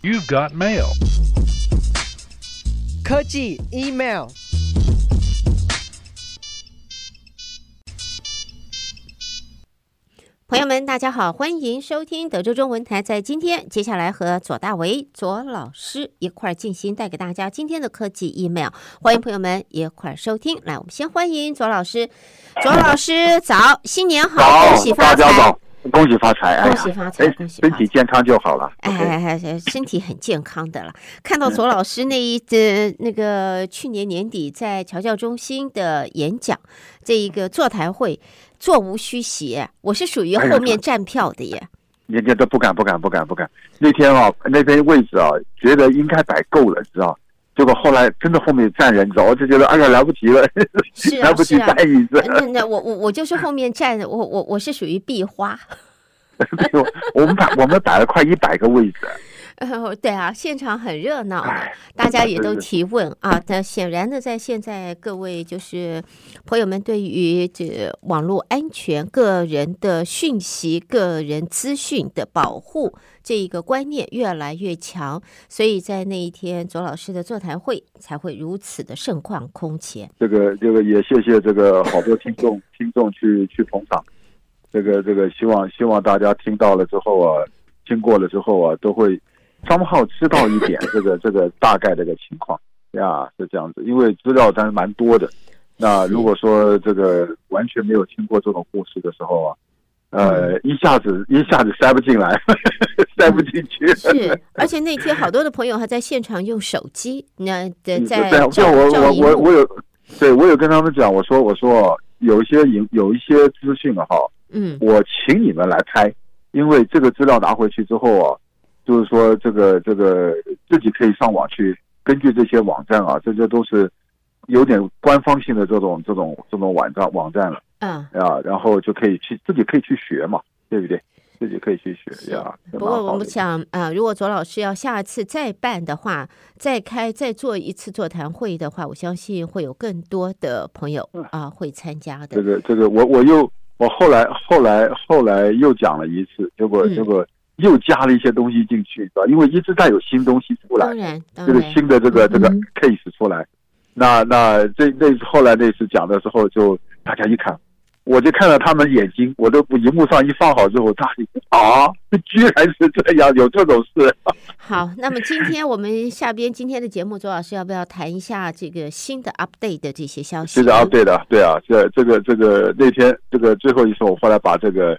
You've got mail. 科技 email。朋友们，大家好，欢迎收听德州中文台。在今天，接下来和左大为左老师一块儿进行带给大家今天的科技 email。欢迎朋友们一块儿收听。来，我们先欢迎左老师。左老师早，新年好，恭喜发财。恭喜发财，恭喜发财，恭喜身体健康就好了。哎哎哎，身体很健康的了。看到左老师那一的那个去年年底在侨教中心的演讲，这一个座谈会，座无虚席。我是属于后面站票的耶。人家都不敢，不敢，不敢，不敢。那天啊，那边位置啊，觉得应该摆够了，知道？结果后来真的后面站人，我就觉得哎呀来不及了，是啊、来不及站椅子。那那我我我就是后面站，我我我是属于壁花。我们摆我们摆了快一百个位置。呃，对啊，现场很热闹的，大家也都提问啊。但显然呢，在现在各位就是朋友们对于这网络安全、个人的讯息、个人资讯的保护这一个观念越来越强，所以在那一天左老师的座谈会才会如此的盛况空前。这个这个也谢谢这个好多听众听众去去捧场，这个这个希望希望大家听到了之后啊，经过了之后啊，都会。张浩知道一点 这个这个大概这个情况呀，是这样子，因为资料当然蛮多的。那如果说这个完全没有听过这种故事的时候啊，呃，一下子一下子塞不进来，塞不进去。是，而且那天好多的朋友还在现场用手机，那在在照我我我我有，对我有跟他们讲，我说我说有一些有有一些资讯啊，哈，嗯，我请你们来拍，因为这个资料拿回去之后啊。就是说，这个这个自己可以上网去根据这些网站啊，这些都是有点官方性的这种这种这种网站网站了，嗯啊，然后就可以去自己可以去学嘛，对不对？自己可以去学呀。不过我们想啊，如果左老师要下次再办的话，再开再做一次座谈会的话，我相信会有更多的朋友啊会参加的。这个这个，我我又我后来后来后来又讲了一次，结果结果。又加了一些东西进去，是吧？因为一直在有新东西出来，这个新的这个这个 case 出来，那那这那次后来那次讲的时候，就大家一看，我就看到他们眼睛，我都不荧幕上一放好之后，大家啊，居然是这样，有这种事。好，那么今天我们下边今天的节目，周老师要不要谈一下这个新的 update 的这些消息？是的，update 的，对啊，这这个这个那天这个最后一次，我后来把这个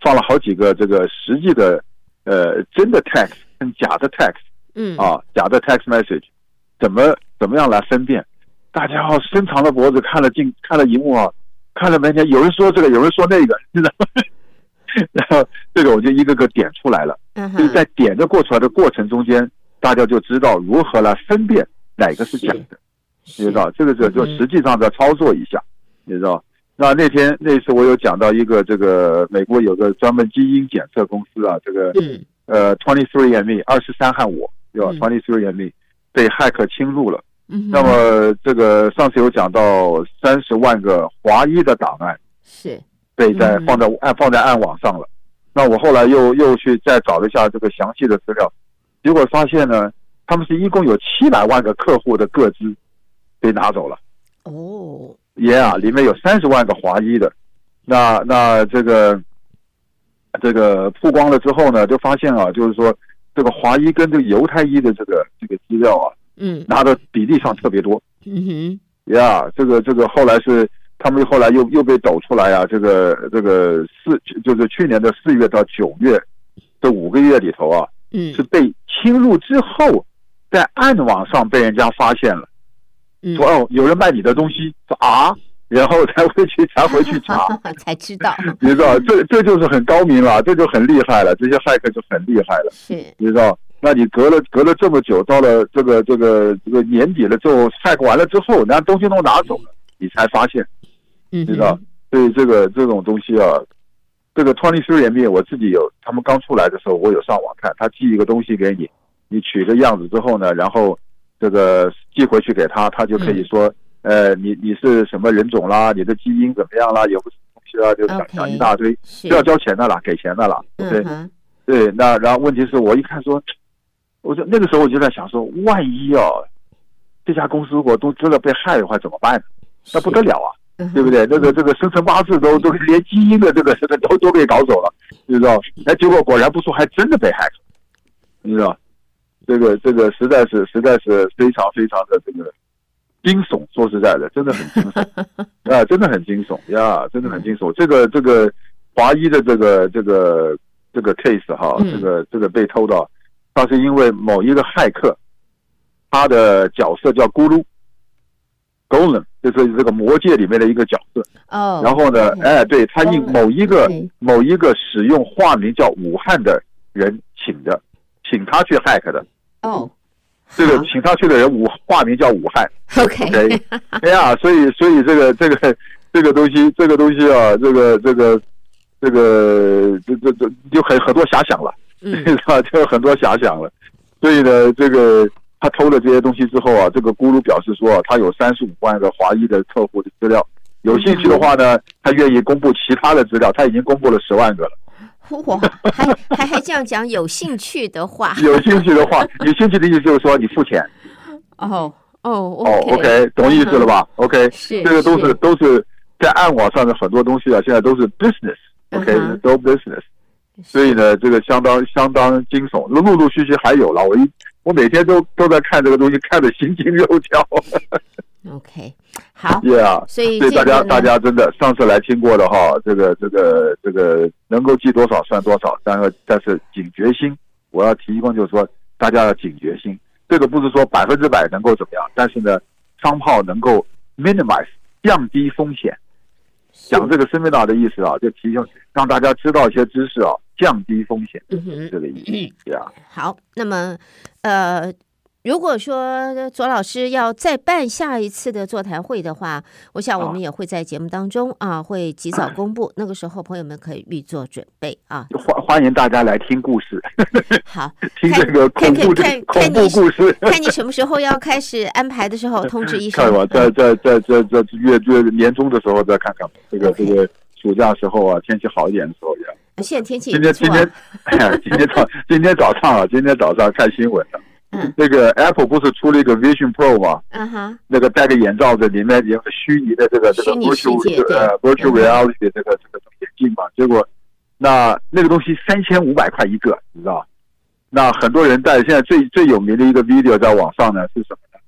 放了好几个这个实际的。呃，真的 text 跟假的 text，嗯啊，假的 text message，怎么怎么样来分辨？大家要伸长了脖子看了镜，看了荧幕啊，看了半天，有人说这个，有人说那个，知道吗？然后这个我就一个个点出来了。嗯，所以在点的过出来的过程中间，大家就知道如何来分辨哪个是假的，你知道？这个就就实际上在操作一下，你知道？那那天那次我有讲到一个这个美国有个专门基因检测公司啊，这个呃 Twenty Three and Me 二十三和我对吧？Twenty Three and Me 被骇客侵入了。那么这个上次有讲到三十万个华裔的档案是被在放在暗放在暗网上了。那我后来又又去再找了一下这个详细的资料，结果发现呢，他们是一共有七百万个客户的个资被拿走了。哦。也啊，里面有三十万个华裔的，那那这个这个曝光了之后呢，就发现啊，就是说这个华裔跟这个犹太裔的这个这个资料啊，嗯，拿的比例上特别多，嗯哼，也啊，这个这个后来是他们后来又又被抖出来啊，这个这个四就是去年的四月到九月这五个月里头啊，嗯，是被侵入之后，在暗网上被人家发现了。说哦，有人卖你的东西，说啊，然后才会去才回去查，才知道，你知道，这这就是很高明了，这就很厉害了，这些骇客就很厉害了，是，你知道，那你隔了隔了这么久，到了这个这个这个年底了之后，骇客完了之后，那东西都拿走了，你才发现，嗯，你知道，所以这个这种东西啊，这个 Twenty Three and Me 我自己有，他们刚出来的时候，我有上网看，他寄一个东西给你，你取个样子之后呢，然后。这个寄回去给他，他就可以说，嗯、呃，你你是什么人种啦，你的基因怎么样啦，有个什么东西啦，就讲讲一大堆，是要交钱的啦，给钱的啦，对、嗯、对，那然后问题是我一看说，我说那个时候我就在想说，万一哦，这家公司如果都真的被害的话怎么办？那不得了啊，对不对？那个这个生辰八字都都连基因的这个这个都都被搞走了，你知道？哎，结果果然不说，还真的被害了，你知道？这个这个实在是实在是非常非常的这个惊悚。说实在的，真的很惊悚 啊，真的很惊悚呀，真的很惊悚。这个这个华裔的这个这个这个 case 哈，这个这个被偷到，他是因为某一个骇客，他的角色叫咕噜，Golem，就是这个魔界里面的一个角色。哦。然后呢，哎，对他应某一个某一个使用化名叫武汉的人请的，请他去 hack 的。哦。这个请他去的人武化名叫武汉。OK。哎呀，所以所以这个这个这个东西这个东西啊，这个这个这个这这这就很很多遐想了，是吧？就有很多遐想了。所以呢，这个他偷了这些东西之后啊，这个咕噜表示说，他有三十五万个华裔的客户的资料，有兴趣的话呢，他愿意公布其他的资料，他已经公布了十万个了。我 还还还这样讲，有兴趣的话，有兴趣的话，有兴趣的意思就是说你付钱。哦哦哦，OK，懂意思了吧？OK，这个都是都是在暗网上的很多东西啊，现在都是 business，OK，都 business。所以呢，这个相当相当惊悚，陆陆续续还有了。我一我每天都都在看这个东西，看的心惊肉跳。OK，好，Yeah，所以所以大家大家真的上次来听过的哈，这个这个这个能够记多少算多少，但是但是警觉心，我要提供就是说大家要警觉心，这个不是说百分之百能够怎么样，但是呢，商炮能够 minimize 降低风险。讲这个 seminar 的意思啊，就提醒让大家知道一些知识啊，降低风险，嗯哼，这个意思，对啊。好，那么呃。如果说左老师要再办下一次的座谈会的话，我想我们也会在节目当中啊，会及早公布。那个时候，朋友们可以预做准备啊。欢欢迎大家来听故事。好，听这个恐怖的恐怖故事。看你什么时候要开始安排的时候，通知一声。看我，在在在在在月月年终的时候再看看这个这个暑假时候啊，天气好一点的时候也。现在天气今天今天 今天早今天早上啊，今天早上看新闻了。嗯，那个 Apple 不是出了一个 Vision Pro 吗？嗯哼，那个戴个眼罩在，里面有个虚拟的这个这个 virtual 呃 virtual reality 的这个这个眼镜嘛。结果，那那个东西三千五百块一个，你知道？那很多人戴，现在最最有名的一个 video 在网上呢是什么呢？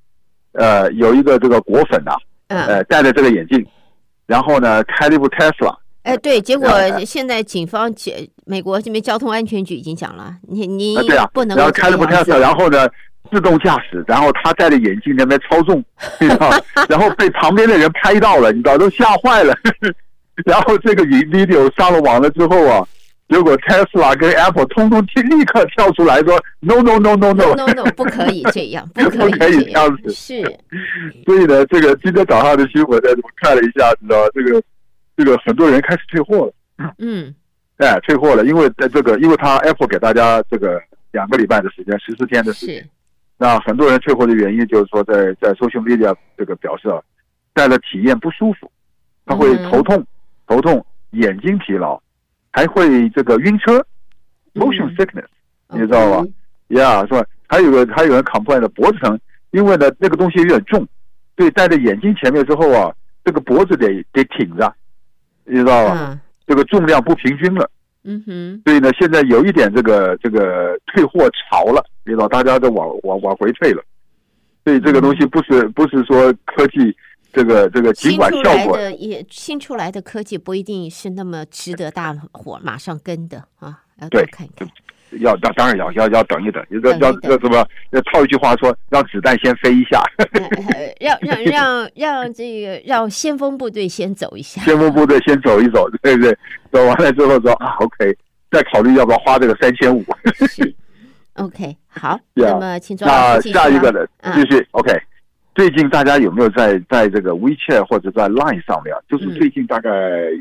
呃，有一个这个果粉呐，呃，戴着这个眼镜，然后呢开了一部 Tesla。哎，对，结果现在警方、美国这边交通安全局已经讲了，你你不能。然后开了部特斯拉，然后呢，自动驾驶，然后他戴着眼镜在那边操纵，你知道，然后被旁边的人拍到了，你知道，都吓坏了。然后这个 video 上了网了之后啊，结果 Tesla 跟 Apple 通通立刻跳出来说：“No No No No No No No，不可以这样，不可以这样 子。”是。所以呢，这个今天早上的新闻呢，我看了一下，你知道这个。这个很多人开始退货了，嗯，哎，退货了，因为在这个，因为他 Apple 给大家这个两个礼拜的时间，十四天的时间，那很多人退货的原因就是说在，在在 social media 这个表示啊，戴了体验不舒服，他会头痛、头痛、眼睛疲劳，还会这个晕车，motion sickness，你知道吧？？Yeah，，是吧？还有个还有人 complain 的脖子疼，因为呢那个东西有点重，所以戴在眼睛前面之后啊，这个脖子得得挺着。你知道吧？这个重量不平均了，嗯哼，所以呢，现在有一点这个这个退货潮了，你知道，大家都往往往回退了，所以这个东西不是不是说科技这个这个尽管效果。也新出来的科技不一定是那么值得大伙马上跟的啊，要多看一看。要要当然要要要等一等，要要要什么？要套一句话说，让子弹先飞一下，让让让让这个让先锋部队先走一下，先锋部队先走一走，对不对？走完了之后说啊，OK，再考虑要不要花这个三千五。是，OK，好，那么请坐。那下一个呢？继续 OK。最近大家有没有在在这个 WeChat 或者在 Line 上面？就是最近大概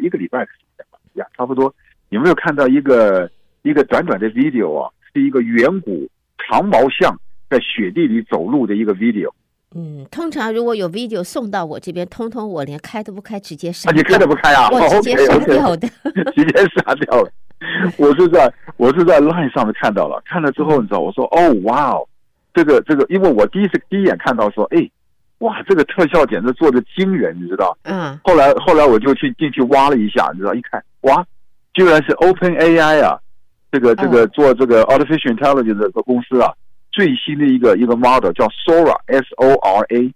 一个礼拜的时间吧，呀，差不多，有没有看到一个？一个短短的 video 啊，是一个远古长毛象在雪地里走路的一个 video。嗯，通常如果有 video 送到我这边，通通我连开都不开，直接杀。啊，你开都不开啊？我直接杀掉的，直接杀掉了。我是在我是在 Line 上面看到了，看了之后你知道，我说哦哇哦，这个这个，因为我第一次第一眼看到说，哎，哇，这个特效简直做的惊人，你知道？嗯。后来后来我就去进去挖了一下，你知道？一看，哇，居然是 Open AI 啊，这个这个做这个 Artificial Intelligence 的公司啊，最新的一个一个 model 叫 Sora S O R A。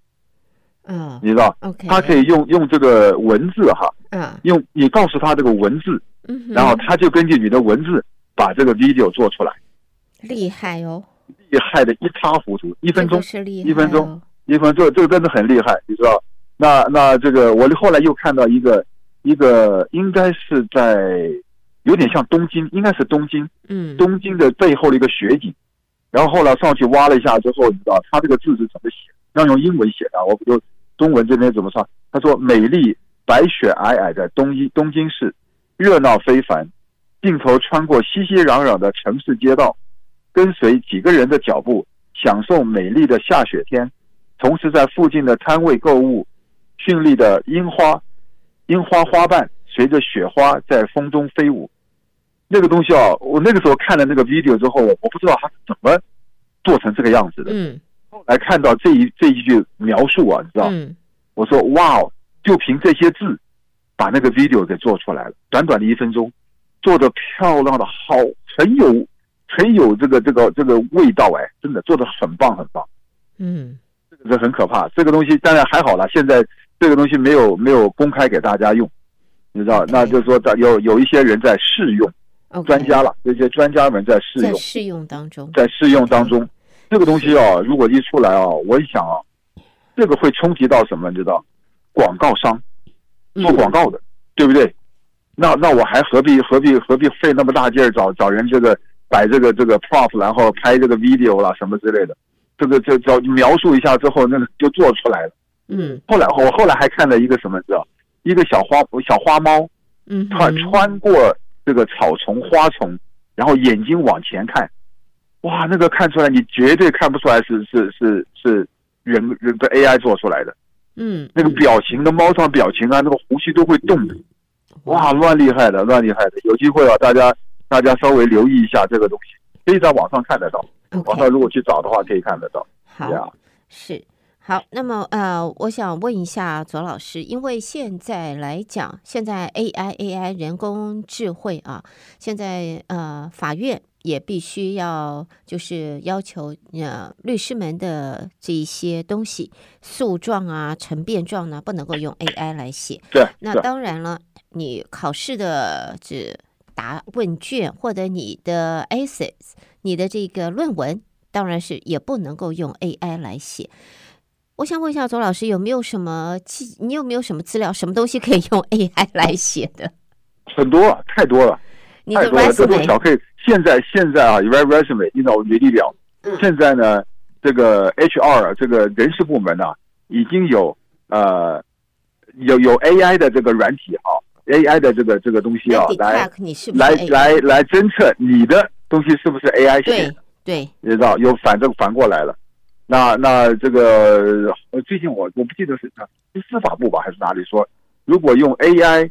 嗯，你知道，OK，他可以用用这个文字哈，嗯，用你告诉他这个文字，嗯，然后他就根据你的文字把这个 video 做出来，厉害哦，厉害的一塌糊涂，一分钟，是厉害哦，一分钟，一分钟，这个真的很厉害，你知道？那那这个我后来又看到一个一个应该是在有点像东京，应该是东京，嗯，东京的背后的一个雪景，然后后来上去挖了一下之后，你知道他这个字是怎么写？要用英文写的，我不就。中文这边怎么说？他说：“美丽白雪皑皑的东一东京市，热闹非凡。镜头穿过熙熙攘攘的城市街道，跟随几个人的脚步，享受美丽的下雪天。同时在附近的摊位购物，绚丽的樱花，樱花花瓣随着雪花在风中飞舞。那个东西啊，我那个时候看了那个 video 之后，我不知道他是怎么做成这个样子的。”嗯。后来看到这一这一句描述啊，你知道？嗯、我说哇哦，就凭这些字，把那个 video 给做出来了，短短的一分钟，做的漂亮的好，很有很有这个这个这个味道哎，真的做的很棒很棒。嗯，这个很可怕。这个东西当然还好了，现在这个东西没有没有公开给大家用，你知道那就是说，有有一些人在试用.专家了，这些专家们在试用，在试用当中，在试用当中。这个东西啊，如果一出来啊，我一想啊，这个会冲击到什么？你知道，广告商做广告的，对不对？那那我还何必何必何必费那么大劲儿找找人这个摆这个这个 prop，然后拍这个 video 啦什么之类的，这个这叫描述一下之后，那个就做出来了。嗯。后来我后来还看了一个什么，知道？一个小花小花猫，嗯，它穿过这个草丛花丛，然后眼睛往前看。哇，那个看出来，你绝对看不出来是是是是人人的 AI 做出来的。嗯，那个表情的猫上表情啊，那个胡须都会动的。哇，乱厉害的，乱厉害的。有机会啊，大家大家稍微留意一下这个东西，可以在网上看得到。网上如果去找的话，可以看得到。好，yeah. 是。好，那么呃，我想问一下左老师，因为现在来讲，现在 AI AI 人工智慧啊，现在呃法院也必须要就是要求呃律师们的这一些东西，诉状啊、陈辩状呢，不能够用 AI 来写。对，那当然了，你考试的这答问卷或者你的 essays，你的这个论文，当然是也不能够用 AI 来写。我想问一下左老师，有没有什么记？你有没有什么资料？什么东西可以用 AI 来写的？很多，太多了，你的太多了。这种小可以。现在现在啊，resume，你知道履历表。现在呢，这个 HR 这个人事部门呢、啊，已经有呃有有 AI 的这个软体啊，AI 的这个这个东西啊，来来来来侦测你的东西是不是 AI 写的。对对，你知道有反正反过来了。那那这个最近我我不记得是是司法部吧还是哪里说，如果用 AI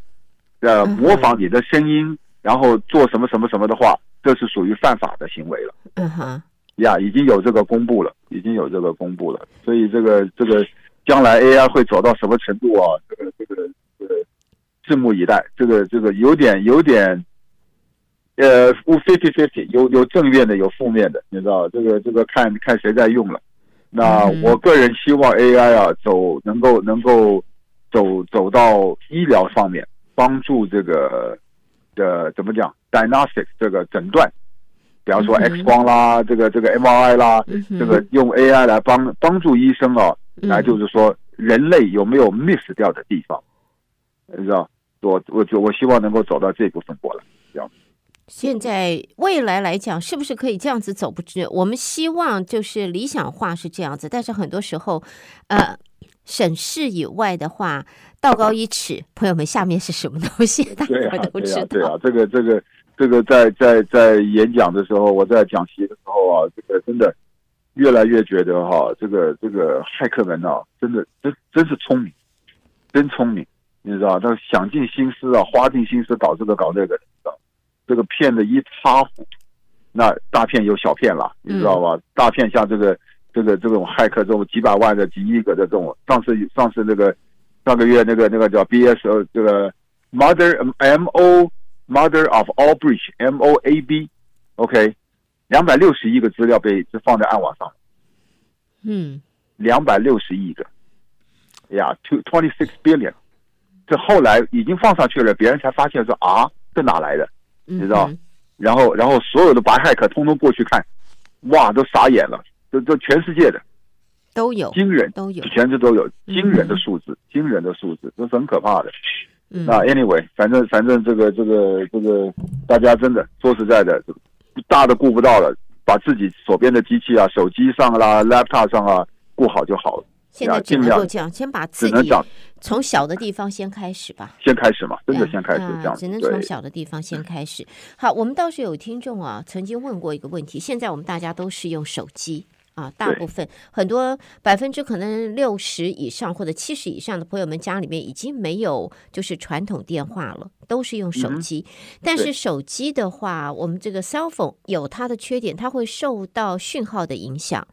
呃模仿你的声音，嗯，然后做什么什么什么的话，这是属于犯法的行为了。嗯哼，呀，已经有这个公布了，已经有这个公布了。所以这个这个将来 AI 会走到什么程度啊？这个这个这个拭目以待。这个这个有点有点。呃，fifty fifty，有有正面的，有负面的，你知道这个这个看看谁在用了。那我个人希望 AI 啊，走能够能够走走到医疗上面，帮助这个的怎么讲，diagnostic 这个诊断，比方说 X 光啦，这个这个 MRI 啦，这个用 AI 来帮帮助医生啊，来就是说人类有没有 miss 掉的地方，你知道，我我就我希望能够走到这部分过来，这样。现在未来来讲，是不是可以这样子走不知？我们希望就是理想化是这样子，但是很多时候，呃，省市以外的话，道高一尺，朋友们，下面是什么东西？大家都知道。对啊，对啊，这个这个这个在在在演讲的时候，我在讲席的时候啊，这个真的越来越觉得哈，这个这个骇客们啊，真的真真是聪明，真聪明，你知道，他想尽心思啊，花尽心思搞这个搞那个，你知道。这个骗的一塌糊涂。那大骗有小骗了，你知道吧？大骗像这个这个这种骇客这种几百万的、几亿个的这种，上次上次那个上个月那个那个叫 B S O 这个 Mother M O Mother of all breach M O A B，OK，两百六十亿个资料被就放在暗网上，嗯，两百六十亿个，呀，two twenty six billion，这后来已经放上去了，别人才发现说啊，这哪来的？你知道？然后，然后所有的白骇客通通过去看，哇，都傻眼了，都都全世界的都有惊人，都有，全是都有惊人的数字，惊人的数字，这是很可怕的。嗯、那 anyway，反正反正这个这个这个，大家真的说实在的，大的顾不到了，把自己手边的机器啊、手机上啦、laptop 上啊顾好就好了。现在只能够这样，先把自己从小的地方先开始吧。先开始嘛，真的先开始这样，啊。只能从小的地方先开始。好，我们倒是有听众啊，曾经问过一个问题。现在我们大家都是用手机啊，大部分很多百分之可能六十以上或者七十以上的朋友们家里面已经没有就是传统电话了，都是用手机。嗯、但是手机的话，我们这个 cell phone 有它的缺点，它会受到讯号的影响。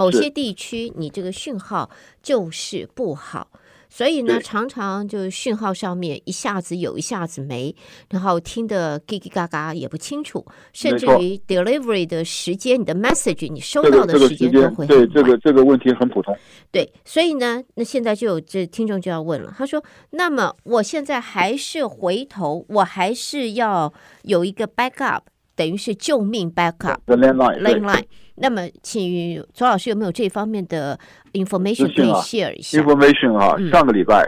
某些地区你这个讯号就是不好，所以呢，常常就讯号上面一下子有，一下子没，然后听得叽叽嘎嘎也不清楚，甚至于 delivery 的时间，你的 message 你收到的时间都会很对这个这个问题很普通。对，所以呢，那现在就有这听众就要问了，他说：“那么我现在还是回头，我还是要有一个 backup，等于是救命 backup，the landline landline。”那么，请左老师有没有这方面的 information 可以 share 一下？information 啊，上个礼拜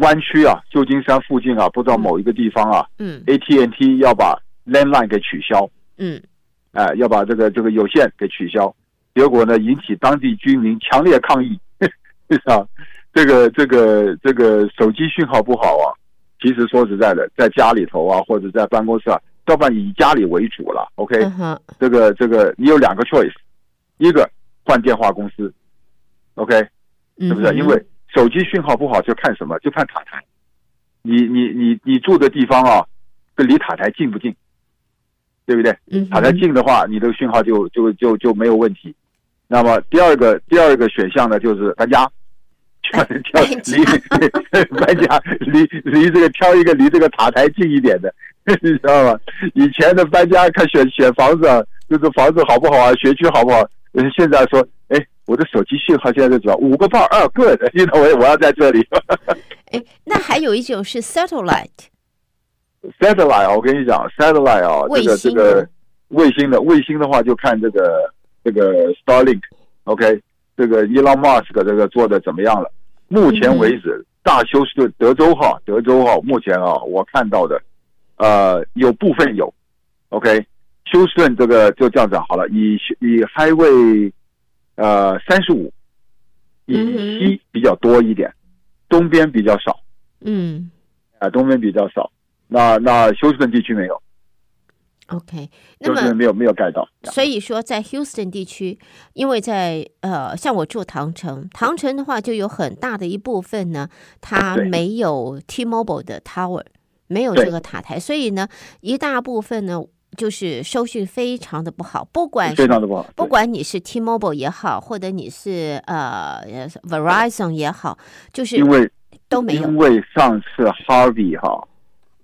湾区啊，旧金山附近啊，不知道某一个地方啊，嗯，AT&T 要把 landline 给取消，嗯，哎、呃，要把这个这个有线给取消，结果呢，引起当地居民强烈抗议，啊，这个这个这个手机讯号不好啊，其实说实在的，在家里头啊，或者在办公室啊。要不然以家里为主了，OK？、Uh. 这个这个你有两个 choice，一个换电话公司，OK？是不是？Uh. 因为手机讯号不好，就看什么？就看塔台。你你你你住的地方啊，跟离塔台近不近？对不对？塔台近的话，你这个讯号就就就就没有问题。那么第二个第二个选项呢，就是搬家，挑 离搬家离离这个挑一个离这个塔台近一点的。你知道吗？以前的搬家看选选房子，啊，就是房子好不好啊，学区好不好？现在说，哎，我的手机信号现在是什么？五个棒二个的，因为我我要在这里。哎，那还有一种是 satellite。satellite，我跟你讲，satellite 啊，这个这个卫星的卫星的话，就看这个这个 Starlink，OK，这个 Elon Musk 这个做的怎么样了？目前为止，嗯、大休斯顿德州哈，德州哈，目前啊，我看到的。呃，有部分有，OK，休斯顿这个就这样子好了，以以 Highway 呃三十五以西比较多一点，东边比较少，嗯，啊，东边比较少，那那休斯顿地区没有，OK，那么没有没有盖到，所以说在 Houston 地区，因为在呃，像我住唐城，唐城的话就有很大的一部分呢，它没有 T-Mobile 的 Tower。没有这个塔台，所以呢，一大部分呢就是收讯非常的不好，不管非常的不好，不管你是 T-Mobile 也好，或者你是呃 Verizon 也好，就是因为都没有。因为上次 Harvey 哈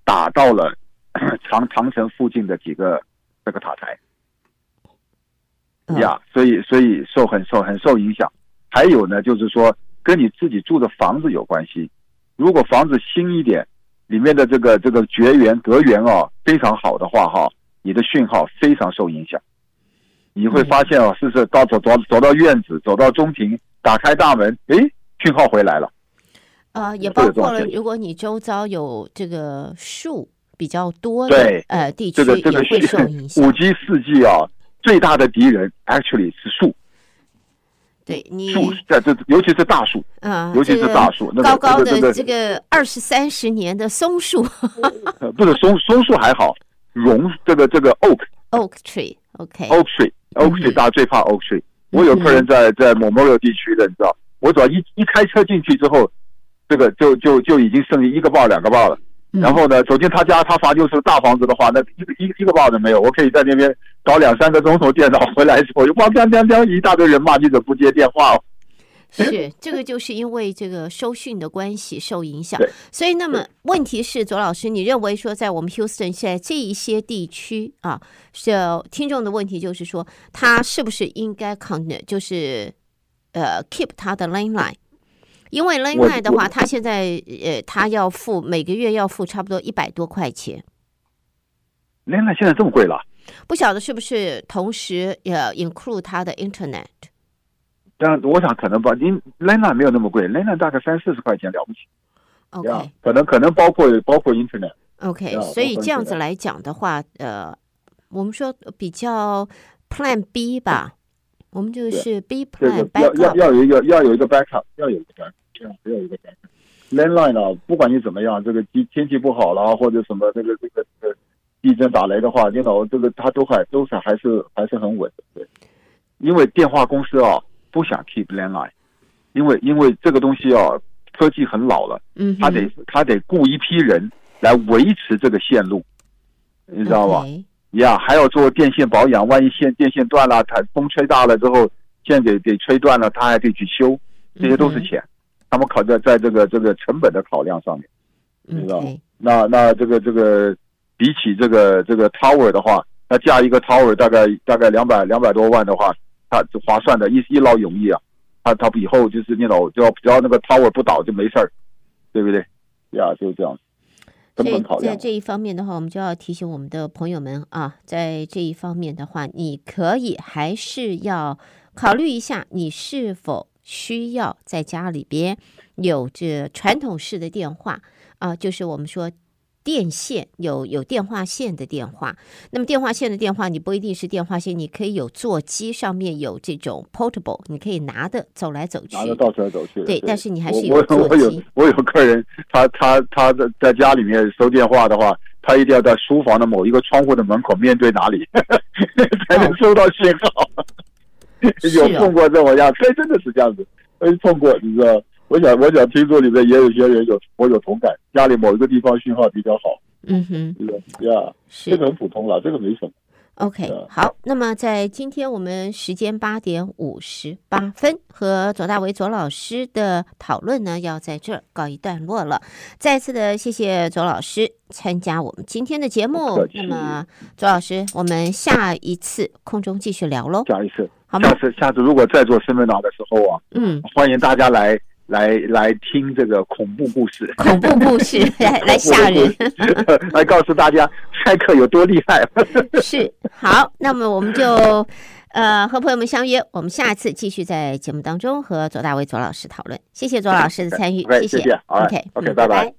打到了长长城附近的几个这个塔台，呀、嗯，所以所以受很受很受影响。还有呢，就是说跟你自己住的房子有关系，如果房子新一点。里面的这个这个绝缘隔缘啊非常好的话哈，你的讯号非常受影响。你会发现哦，是是到走走走到院子，走到中庭，打开大门，诶，讯号回来了。呃，也包括了，如果你周遭有这个树比较多的对呃地区，也会受 影响。五 G 四 G 啊，最大的敌人 actually 是树。对你树在这，尤其是大树，啊，尤其是大树，那高高的这个二十三十年的松树，不是松松树还好，榕这个这个 oak，oak tree，OK，oak tree，oak tree，大家最怕 oak tree。我有客人在在 Memorial 地区的，你知道，我只要一一开车进去之后，这个就就就已经剩一个爆两个爆了，然后呢，走进他家，他房就是大房子的话，那一个一个一个报都没有，我可以在那边搞两三个钟头电脑，回来之后就咣当当当，一大堆人骂你怎么不接电话哦。是，这个就是因为这个收讯的关系受影响，所以那么问题是，左老师，你认为说在我们 Houston 现在这一些地区啊，是听众的问题就是说，他是不是应该 con 就是呃 keep 他的 landline，因为 landline 的话，他现在呃他要付每个月要付差不多一百多块钱，landline 现在这么贵了？不晓得是不是同时也 include 他的 internet。但我想可能吧，因 Line 没有那么贵，Line 大概三四十块钱了不起。OK，可能可能包括包括 Internet。OK，所以这样子来讲的话，呃，我们说比较 Plan B 吧，我们就是 B Plan。要要要有一个要有一个 backup，要有一个 backup，这样要有一个 backup。Landline 呢，不管你怎么样，这个天天气不好了或者什么，这个这个这个地震打雷的话，电脑这个它都还都是还是还是很稳的。对，因为电话公司啊。不想 keep landline，因为因为这个东西啊，科技很老了，嗯，他得他得雇一批人来维持这个线路，你知道吧？呀，还要做电线保养，万一线电线断了，它风吹大了之后，线给给吹断了，他还得去修，这些都是钱，他们考在在这个这个成本的考量上面，你知道吗？那那这个这个比起这个这个 tower 的话，那架一个 tower 大概大概两百两百多万的话。他划算的，一一劳永逸啊！他他以后就是那种，只要只要那个 tower 不倒就没事儿，对不对？呀，就是这样。所以在这一方面的话，我们就要提醒我们的朋友们啊，在这一方面的话，你可以还是要考虑一下，你是否需要在家里边有这传统式的电话啊，就是我们说。电线有有电话线的电话，那么电话线的电话，你不一定是电话线，你可以有座机上面有这种 portable，你可以拿的走来走去，拿着到处来走去。对，但是你还是有座机。我我有我有客人，他他他在在家里面收电话的话，他一定要在书房的某一个窗户的门口面对哪里，才能收到信号。哦、有碰过这种样，所以真的是这样子，没碰过，你知道。我想，我想听说里面也有些人有我有同感，家里某一个地方信号比较好。嗯哼，呀，这个很普通了，这个没什么。OK，好，那么在今天我们时间八点五十八分，和左大为左老师的讨论呢，要在这儿告一段落了。再次的谢谢左老师参加我们今天的节目。那么左老师，我们下一次空中继续聊喽。下一次，好吗？下次，下次如果再做身份档的时候啊，嗯，欢迎大家来。来来听这个恐怖故事，恐怖故事 来来吓人，来告诉大家骇客有多厉害。是好，那么我们就呃和朋友们相约，我们下次继续在节目当中和左大为左老师讨论。谢谢左老师的参与，谢谢，谢谢。OK OK，拜拜。